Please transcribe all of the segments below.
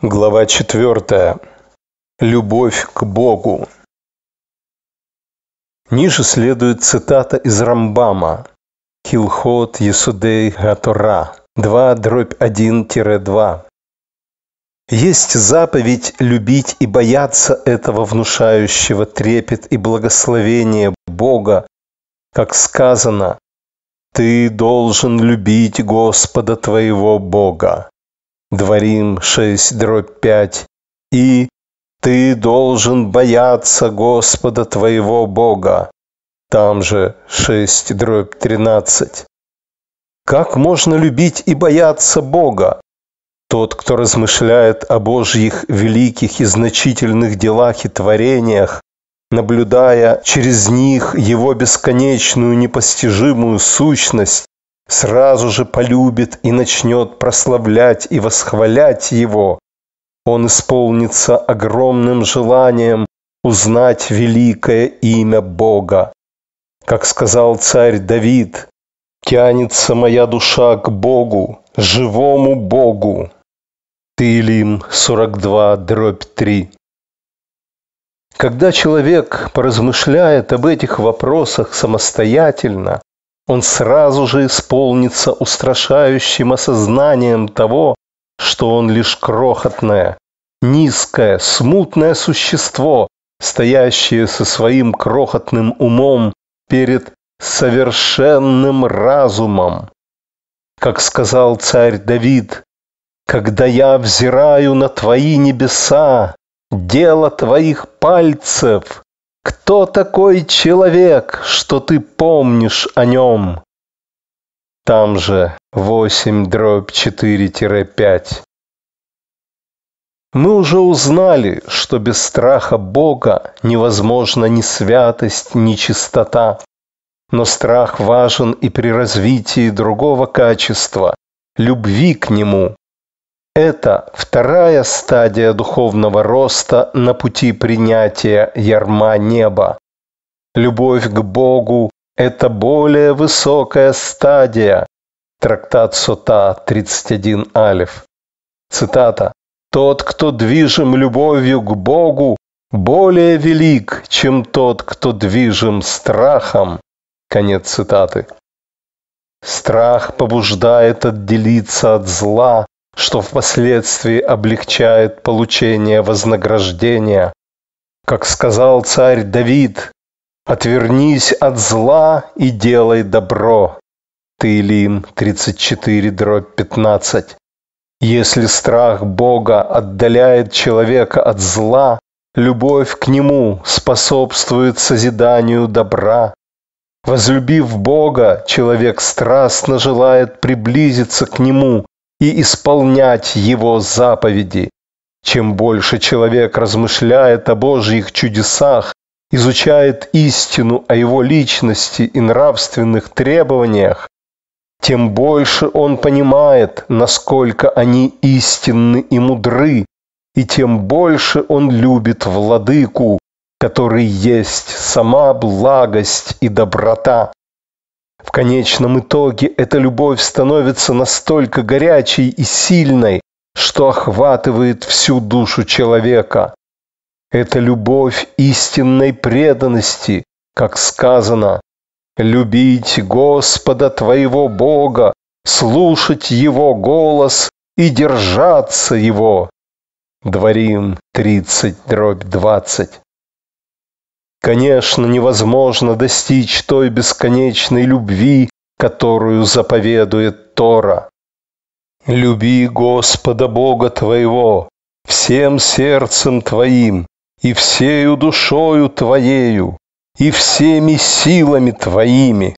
Глава 4. Любовь к Богу. Ниже следует цитата из Рамбама «Хилхот Есудей Гатора» 2 дробь 1-2. Есть заповедь любить и бояться этого внушающего трепет и благословение Бога, как сказано «Ты должен любить Господа твоего Бога». Дворим 6, дробь 5. И ты должен бояться Господа твоего Бога. Там же 6, дробь 13. Как можно любить и бояться Бога? Тот, кто размышляет о Божьих великих и значительных делах и творениях, наблюдая через них Его бесконечную непостижимую сущность, сразу же полюбит и начнет прославлять и восхвалять его. Он исполнится огромным желанием узнать великое имя Бога. Как сказал царь Давид, «Тянется моя душа к Богу, живому Богу». Тылим 42, дробь 3. Когда человек поразмышляет об этих вопросах самостоятельно, он сразу же исполнится устрашающим осознанием того, что он лишь крохотное, низкое, смутное существо, стоящее со своим крохотным умом перед совершенным разумом. Как сказал царь Давид, «Когда я взираю на твои небеса, дело твоих пальцев, кто такой человек, что ты помнишь о нем? Там же 8 дробь 4-5. Мы уже узнали, что без страха Бога невозможна ни святость, ни чистота. Но страх важен и при развитии другого качества – любви к Нему. Это вторая стадия духовного роста на пути принятия ярма неба. Любовь к Богу – это более высокая стадия. Трактат Сота 31 Алиф. Цитата. «Тот, кто движим любовью к Богу, более велик, чем тот, кто движим страхом». Конец цитаты. Страх побуждает отделиться от зла, что впоследствии облегчает получение вознаграждения. Как сказал царь Давид, «Отвернись от зла и делай добро». Таилим 34, дробь 15. Если страх Бога отдаляет человека от зла, любовь к Нему способствует созиданию добра. Возлюбив Бога, человек страстно желает приблизиться к Нему и исполнять Его заповеди. Чем больше человек размышляет о Божьих чудесах, изучает истину о Его личности и нравственных требованиях, тем больше он понимает, насколько они истинны и мудры, и тем больше он любит владыку, который есть сама благость и доброта. В конечном итоге эта любовь становится настолько горячей и сильной, что охватывает всю душу человека. Это любовь истинной преданности, как сказано, «Любить Господа твоего Бога, слушать Его голос и держаться Его». Дворим 30, дробь 20. Конечно, невозможно достичь той бесконечной любви, которую заповедует Тора. Люби Господа Бога твоего всем сердцем твоим и всею душою твоею и всеми силами твоими.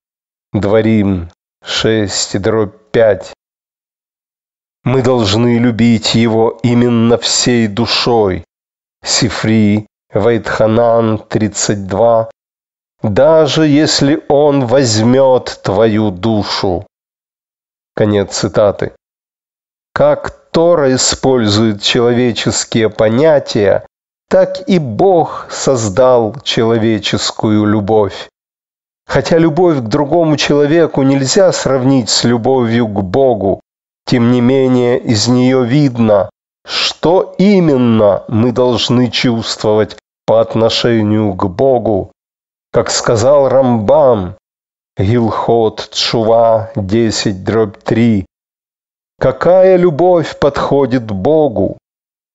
Дворим 6, дробь 5. Мы должны любить Его именно всей душой. Сифри Вайтханан 32, даже если он возьмет твою душу. Конец цитаты. Как Тора использует человеческие понятия, так и Бог создал человеческую любовь. Хотя любовь к другому человеку нельзя сравнить с любовью к Богу, тем не менее из нее видно, что именно мы должны чувствовать по отношению к Богу. Как сказал Рамбам, Гилхот Чува 10 дробь 3, какая любовь подходит Богу?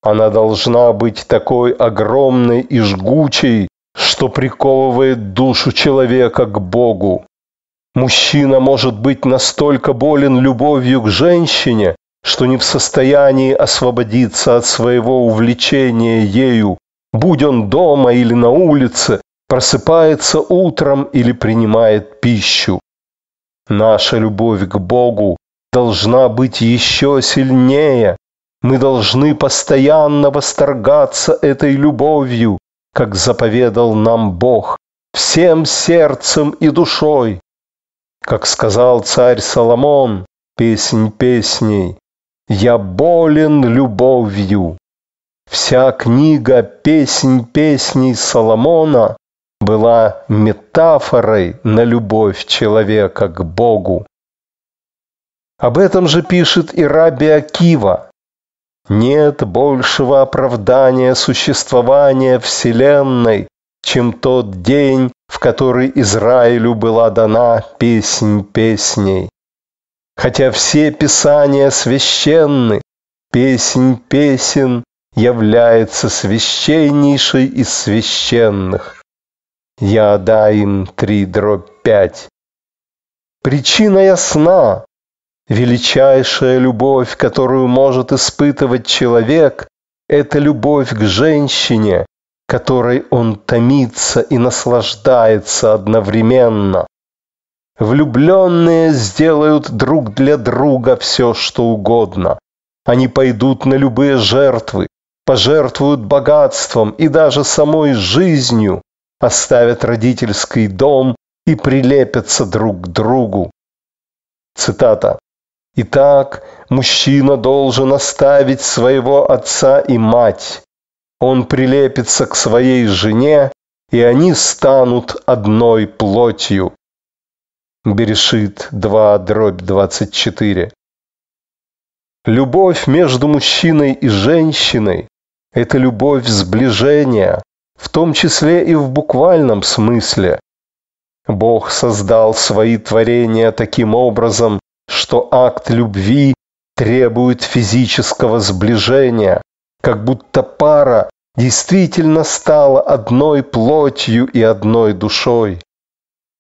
Она должна быть такой огромной и жгучей, что приковывает душу человека к Богу. Мужчина может быть настолько болен любовью к женщине, что не в состоянии освободиться от своего увлечения ею, будь он дома или на улице, просыпается утром или принимает пищу. Наша любовь к Богу должна быть еще сильнее. Мы должны постоянно восторгаться этой любовью, как заповедал нам Бог, всем сердцем и душой. Как сказал царь Соломон, песнь песней, «Я болен любовью». Вся книга «Песнь песней Соломона» была метафорой на любовь человека к Богу. Об этом же пишет и Раби Акива. Нет большего оправдания существования Вселенной, чем тот день, в который Израилю была дана песнь песней. Хотя все писания священны, песнь песен является священнейшей из священных. Ядаим 3 дробь 5. Причина ясна. Величайшая любовь, которую может испытывать человек, это любовь к женщине, которой он томится и наслаждается одновременно. Влюбленные сделают друг для друга все, что угодно. Они пойдут на любые жертвы, пожертвуют богатством и даже самой жизнью, оставят родительский дом и прилепятся друг к другу. Цитата. «Итак, мужчина должен оставить своего отца и мать. Он прилепится к своей жене, и они станут одной плотью». Берешит 2, дробь 24. Любовь между мужчиной и женщиной – это любовь сближения, в том числе и в буквальном смысле. Бог создал свои творения таким образом, что акт любви требует физического сближения, как будто пара действительно стала одной плотью и одной душой.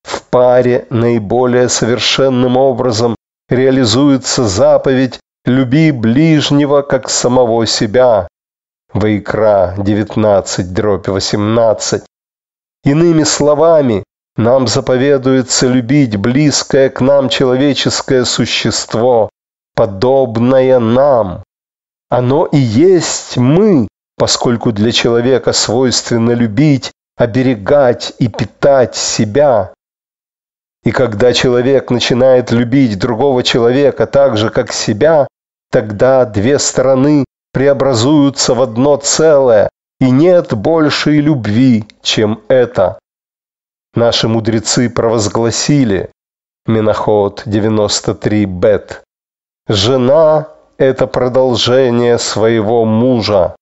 В паре наиболее совершенным образом реализуется заповедь «люби ближнего, как самого себя». Вайкра 19, дробь 18. Иными словами, нам заповедуется любить близкое к нам человеческое существо, подобное нам. Оно и есть мы, поскольку для человека свойственно любить, оберегать и питать себя. И когда человек начинает любить другого человека так же, как себя, тогда две стороны преобразуются в одно целое, и нет большей любви, чем это. Наши мудрецы провозгласили, Миноход 93 бет, жена – это продолжение своего мужа.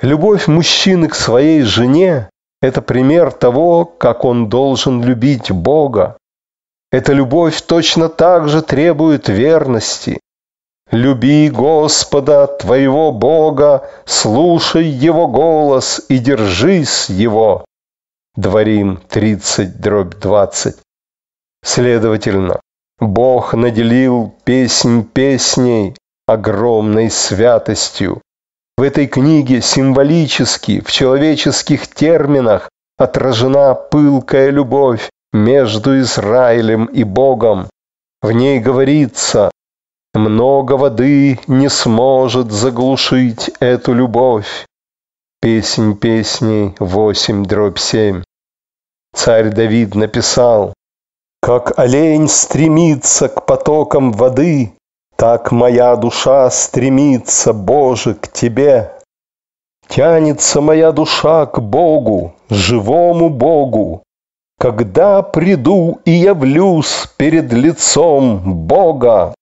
Любовь мужчины к своей жене это пример того, как он должен любить Бога. Эта любовь точно так же требует верности. Люби Господа, твоего Бога, слушай Его голос и держись Его. Дворим 30, дробь 20. Следовательно, Бог наделил песнь песней огромной святостью, в этой книге символически, в человеческих терминах, отражена пылкая любовь между Израилем и Богом. В ней говорится, много воды не сможет заглушить эту любовь. Песнь песней 8 дробь 7. Царь Давид написал, «Как олень стремится к потокам воды, так моя душа стремится, Боже, к Тебе. Тянется моя душа к Богу, живому Богу. Когда приду и явлюсь перед лицом Бога,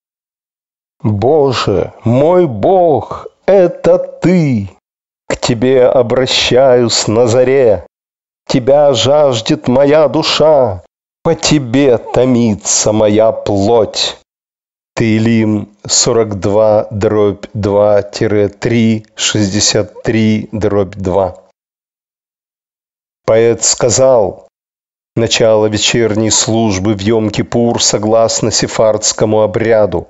Боже, мой Бог, это Ты! К Тебе обращаюсь на заре. Тебя жаждет моя душа, по Тебе томится моя плоть. Таилим 42, дробь 2-3, 63, дробь 2. Поэт сказал, начало вечерней службы в Йом-Кипур согласно сефардскому обряду.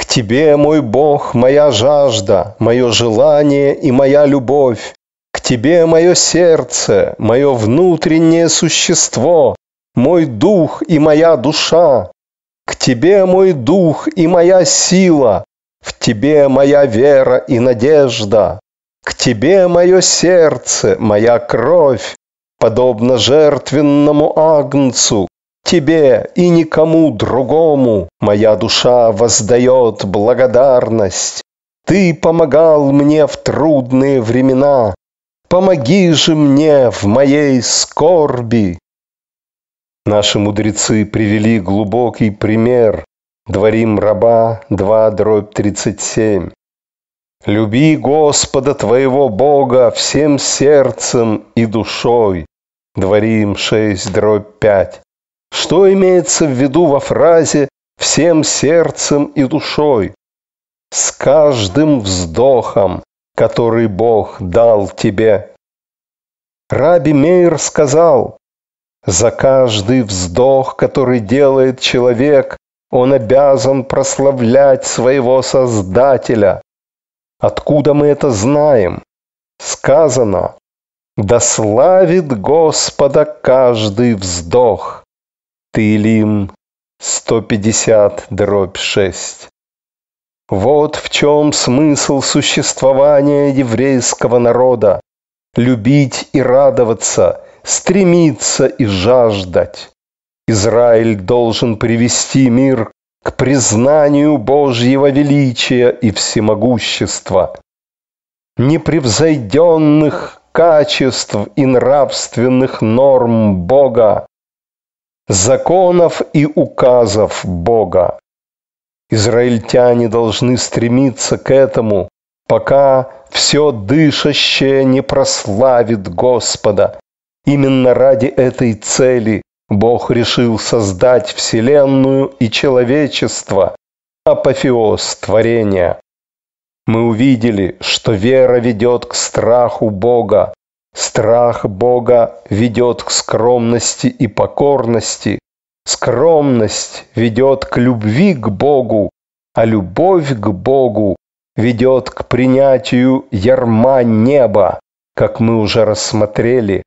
К Тебе, мой Бог, моя жажда, мое желание и моя любовь. К Тебе мое сердце, мое внутреннее существо, мой дух и моя душа. К Тебе мой дух и моя сила, в Тебе моя вера и надежда. К Тебе мое сердце, моя кровь, подобно жертвенному агнцу. Тебе и никому другому моя душа воздает благодарность. Ты помогал мне в трудные времена, помоги же мне в моей скорби. Наши мудрецы привели глубокий пример. Дворим раба 2 дробь 37. Люби Господа твоего Бога всем сердцем и душой. Дворим 6 дробь 5. Что имеется в виду во фразе «всем сердцем и душой»? С каждым вздохом, который Бог дал тебе. Раби Мейр сказал, за каждый вздох, который делает человек, он обязан прославлять своего Создателя. Откуда мы это знаем? Сказано, да славит Господа каждый вздох. Тылим 150 дробь 6. Вот в чем смысл существования еврейского народа. Любить и радоваться – стремиться и жаждать. Израиль должен привести мир к признанию Божьего величия и всемогущества. Непревзойденных качеств и нравственных норм Бога, законов и указов Бога. Израильтяне должны стремиться к этому, пока все дышащее не прославит Господа Именно ради этой цели Бог решил создать Вселенную и человечество, апофеоз творения. Мы увидели, что вера ведет к страху Бога, страх Бога ведет к скромности и покорности, скромность ведет к любви к Богу, а любовь к Богу ведет к принятию ярма неба, как мы уже рассмотрели.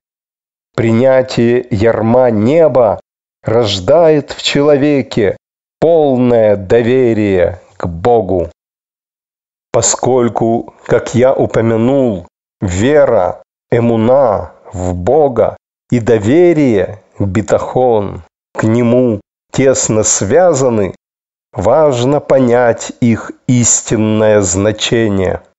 Принятие ярма неба рождает в человеке полное доверие к Богу. Поскольку, как я упомянул, вера, эмуна в Бога и доверие, битахон, к Нему тесно связаны, важно понять их истинное значение –